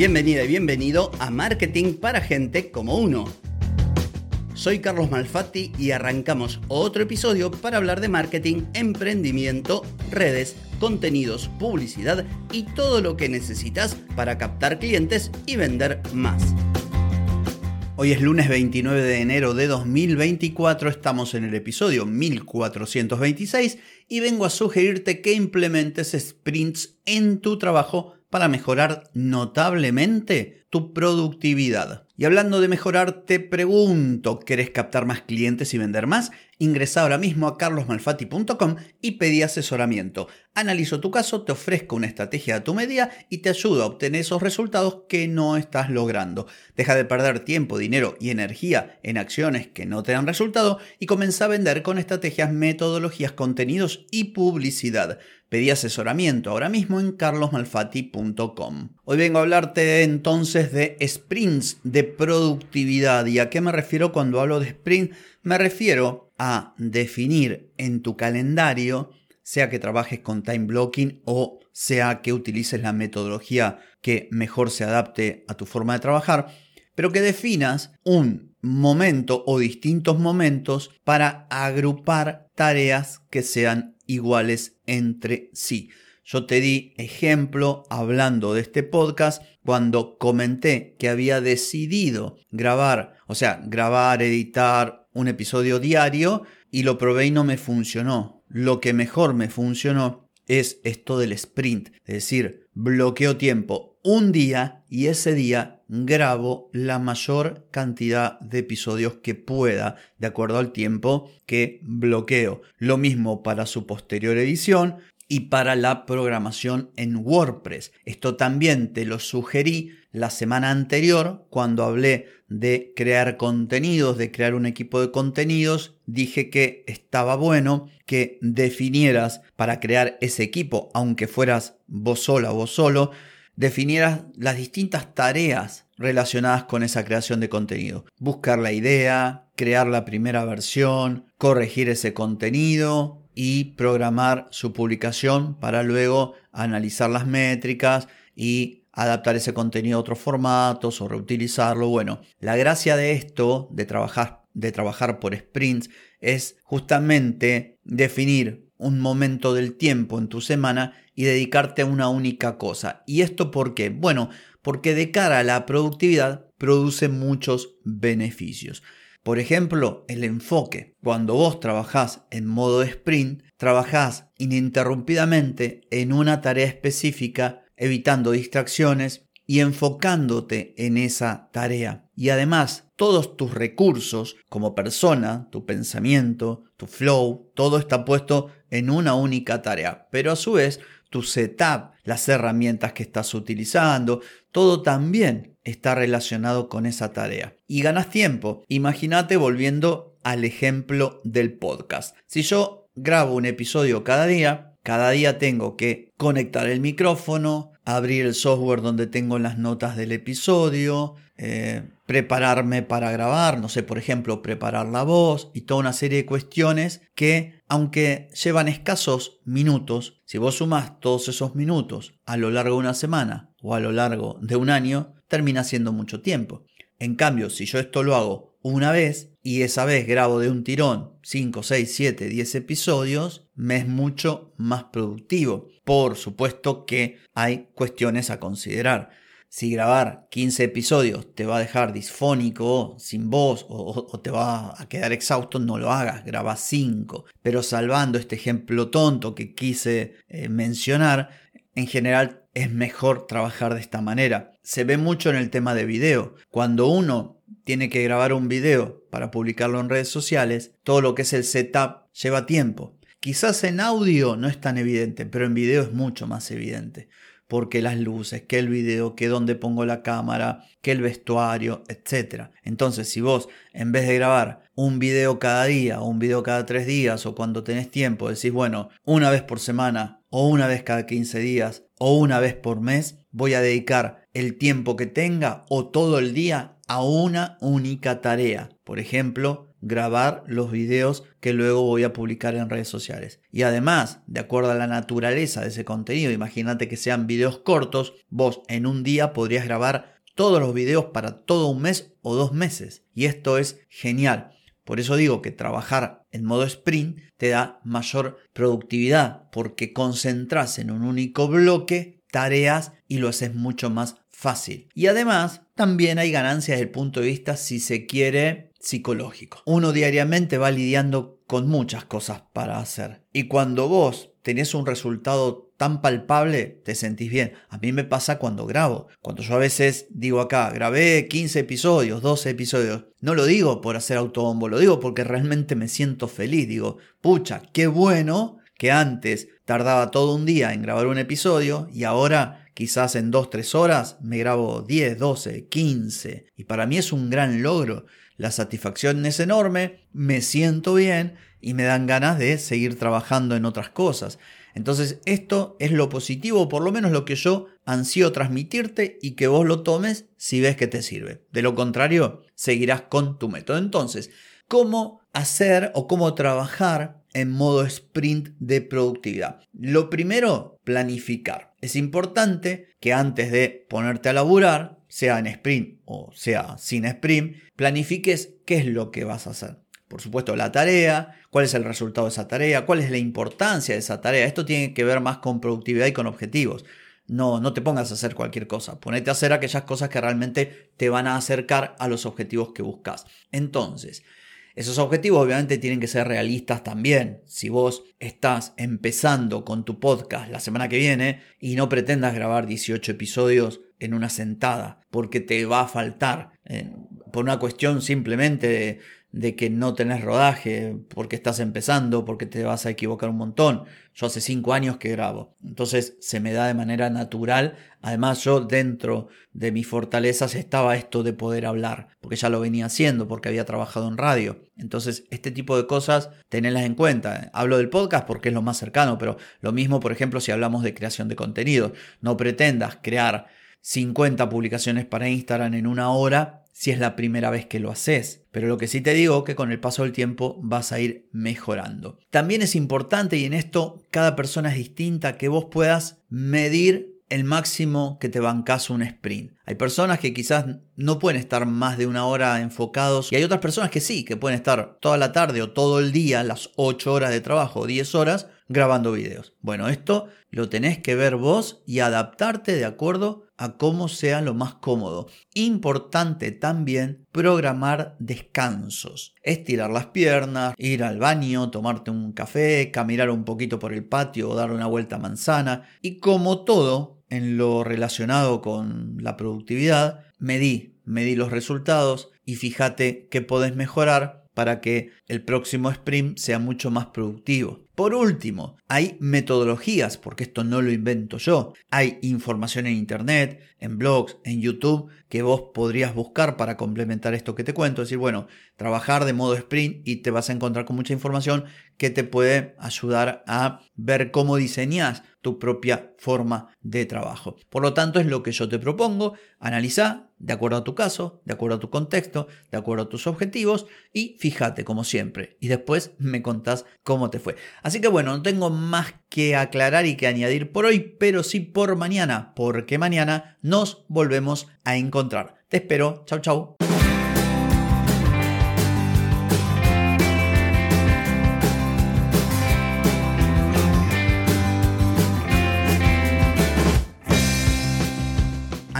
Bienvenida y bienvenido a Marketing para Gente como Uno. Soy Carlos Malfatti y arrancamos otro episodio para hablar de marketing, emprendimiento, redes, contenidos, publicidad y todo lo que necesitas para captar clientes y vender más. Hoy es lunes 29 de enero de 2024, estamos en el episodio 1426 y vengo a sugerirte que implementes sprints en tu trabajo para mejorar notablemente tu productividad. Y hablando de mejorar, te pregunto, ¿querés captar más clientes y vender más? Ingresa ahora mismo a carlosmalfati.com y pedí asesoramiento. Analizo tu caso, te ofrezco una estrategia a tu medida y te ayudo a obtener esos resultados que no estás logrando. Deja de perder tiempo, dinero y energía en acciones que no te dan resultado y comienza a vender con estrategias, metodologías, contenidos y publicidad. Pedí asesoramiento ahora mismo en carlosmalfati.com. Hoy vengo a hablarte entonces de sprints de productividad. ¿Y a qué me refiero cuando hablo de sprint? Me refiero a definir en tu calendario, sea que trabajes con time blocking o sea que utilices la metodología que mejor se adapte a tu forma de trabajar, pero que definas un momento o distintos momentos para agrupar tareas que sean iguales entre sí. Yo te di ejemplo hablando de este podcast cuando comenté que había decidido grabar, o sea, grabar, editar un episodio diario y lo probé y no me funcionó. Lo que mejor me funcionó es esto del sprint, es decir, bloqueo tiempo un día y ese día grabo la mayor cantidad de episodios que pueda de acuerdo al tiempo que bloqueo. Lo mismo para su posterior edición y para la programación en WordPress. Esto también te lo sugerí la semana anterior cuando hablé de crear contenidos, de crear un equipo de contenidos. Dije que estaba bueno que definieras para crear ese equipo, aunque fueras vos sola o vos solo, definieras las distintas tareas relacionadas con esa creación de contenido. Buscar la idea, crear la primera versión, corregir ese contenido y programar su publicación para luego analizar las métricas y adaptar ese contenido a otros formatos o reutilizarlo. Bueno, la gracia de esto, de trabajar, de trabajar por sprints, es justamente definir un momento del tiempo en tu semana y dedicarte a una única cosa. ¿Y esto por qué? Bueno, porque de cara a la productividad produce muchos beneficios. Por ejemplo, el enfoque. Cuando vos trabajás en modo sprint, trabajás ininterrumpidamente en una tarea específica, evitando distracciones y enfocándote en esa tarea. Y además, todos tus recursos como persona, tu pensamiento, tu flow, todo está puesto en una única tarea. Pero a su vez, tu setup, las herramientas que estás utilizando, todo también está relacionado con esa tarea. Y ganas tiempo. Imagínate volviendo al ejemplo del podcast. Si yo grabo un episodio cada día, cada día tengo que conectar el micrófono, abrir el software donde tengo las notas del episodio, eh, prepararme para grabar, no sé, por ejemplo, preparar la voz y toda una serie de cuestiones que, aunque llevan escasos minutos, si vos sumas todos esos minutos a lo largo de una semana o a lo largo de un año, termina siendo mucho tiempo. En cambio, si yo esto lo hago una vez y esa vez grabo de un tirón 5, 6, 7, 10 episodios, me es mucho más productivo. Por supuesto que hay cuestiones a considerar. Si grabar 15 episodios te va a dejar disfónico, sin voz o, te va a quedar exhausto, no lo hagas, graba 5. Pero salvando este ejemplo tonto que quise eh, mencionar, en general es mejor trabajar de esta manera. Se ve mucho en el tema de video. Cuando uno tiene que grabar un video para publicarlo en redes sociales, todo lo que es el setup lleva tiempo. Quizás en audio no es tan evidente, pero en video es mucho más evidente. Porque las luces, que el video, que dónde pongo la cámara, que el vestuario, etc. Entonces, si vos en vez de grabar un video cada día o un video cada tres días o cuando tenés tiempo, decís, bueno, una vez por semana o una vez cada 15 días o una vez por mes, voy a dedicar el tiempo que tenga o todo el día a una única tarea. Por ejemplo, grabar los videos que luego voy a publicar en redes sociales. Y además, de acuerdo a la naturaleza de ese contenido, imagínate que sean videos cortos, vos en un día podrías grabar todos los videos para todo un mes o dos meses. Y esto es genial. Por eso digo que trabajar en modo sprint te da mayor productividad porque concentras en un único bloque tareas y lo haces mucho más fácil. Y además también hay ganancias desde el punto de vista, si se quiere, psicológico. Uno diariamente va lidiando con muchas cosas para hacer. Y cuando vos tenés un resultado tan palpable, te sentís bien. A mí me pasa cuando grabo. Cuando yo a veces digo acá, grabé 15 episodios, 12 episodios. No lo digo por hacer autobombo, lo digo porque realmente me siento feliz. Digo, pucha, qué bueno que antes tardaba todo un día en grabar un episodio y ahora quizás en 2-3 horas me grabo 10, 12, 15. Y para mí es un gran logro. La satisfacción es enorme, me siento bien y me dan ganas de seguir trabajando en otras cosas. Entonces esto es lo positivo, por lo menos lo que yo ansío transmitirte y que vos lo tomes si ves que te sirve. De lo contrario, seguirás con tu método. Entonces, ¿cómo hacer o cómo trabajar en modo sprint de productividad? Lo primero, planificar. Es importante que antes de ponerte a laburar, sea en sprint o sea sin sprint, planifiques qué es lo que vas a hacer. Por supuesto, la tarea, cuál es el resultado de esa tarea, cuál es la importancia de esa tarea. Esto tiene que ver más con productividad y con objetivos. No, no te pongas a hacer cualquier cosa. Ponete a hacer aquellas cosas que realmente te van a acercar a los objetivos que buscas. Entonces, esos objetivos obviamente tienen que ser realistas también. Si vos estás empezando con tu podcast la semana que viene y no pretendas grabar 18 episodios en una sentada, porque te va a faltar, por una cuestión simplemente de que no tenés rodaje, porque estás empezando, porque te vas a equivocar un montón. Yo hace cinco años que grabo, entonces se me da de manera natural. Además yo dentro de mis fortalezas estaba esto de poder hablar, porque ya lo venía haciendo, porque había trabajado en radio. Entonces este tipo de cosas tenerlas en cuenta. Hablo del podcast porque es lo más cercano, pero lo mismo por ejemplo si hablamos de creación de contenido. No pretendas crear 50 publicaciones para Instagram en una hora si es la primera vez que lo haces. Pero lo que sí te digo que con el paso del tiempo vas a ir mejorando. También es importante, y en esto cada persona es distinta, que vos puedas medir el máximo que te bancas un sprint. Hay personas que quizás no pueden estar más de una hora enfocados y hay otras personas que sí, que pueden estar toda la tarde o todo el día, las 8 horas de trabajo o 10 horas, grabando videos. Bueno, esto lo tenés que ver vos y adaptarte de acuerdo a cómo sea lo más cómodo. Importante también programar descansos. Estirar las piernas, ir al baño, tomarte un café, caminar un poquito por el patio o dar una vuelta a manzana. Y como todo en lo relacionado con la productividad, medí, medí los resultados y fíjate qué podés mejorar para que el próximo sprint sea mucho más productivo. Por último, hay metodologías, porque esto no lo invento yo. Hay información en Internet, en blogs, en YouTube, que vos podrías buscar para complementar esto que te cuento. Es decir, bueno, trabajar de modo sprint y te vas a encontrar con mucha información que te puede ayudar a ver cómo diseñas tu propia forma de trabajo. Por lo tanto, es lo que yo te propongo. Analiza de acuerdo a tu caso, de acuerdo a tu contexto, de acuerdo a tus objetivos y fíjate como siempre. Y después me contás cómo te fue. Así que bueno, no tengo más que aclarar y que añadir por hoy, pero sí por mañana, porque mañana nos volvemos a encontrar. Te espero. Chau, chau.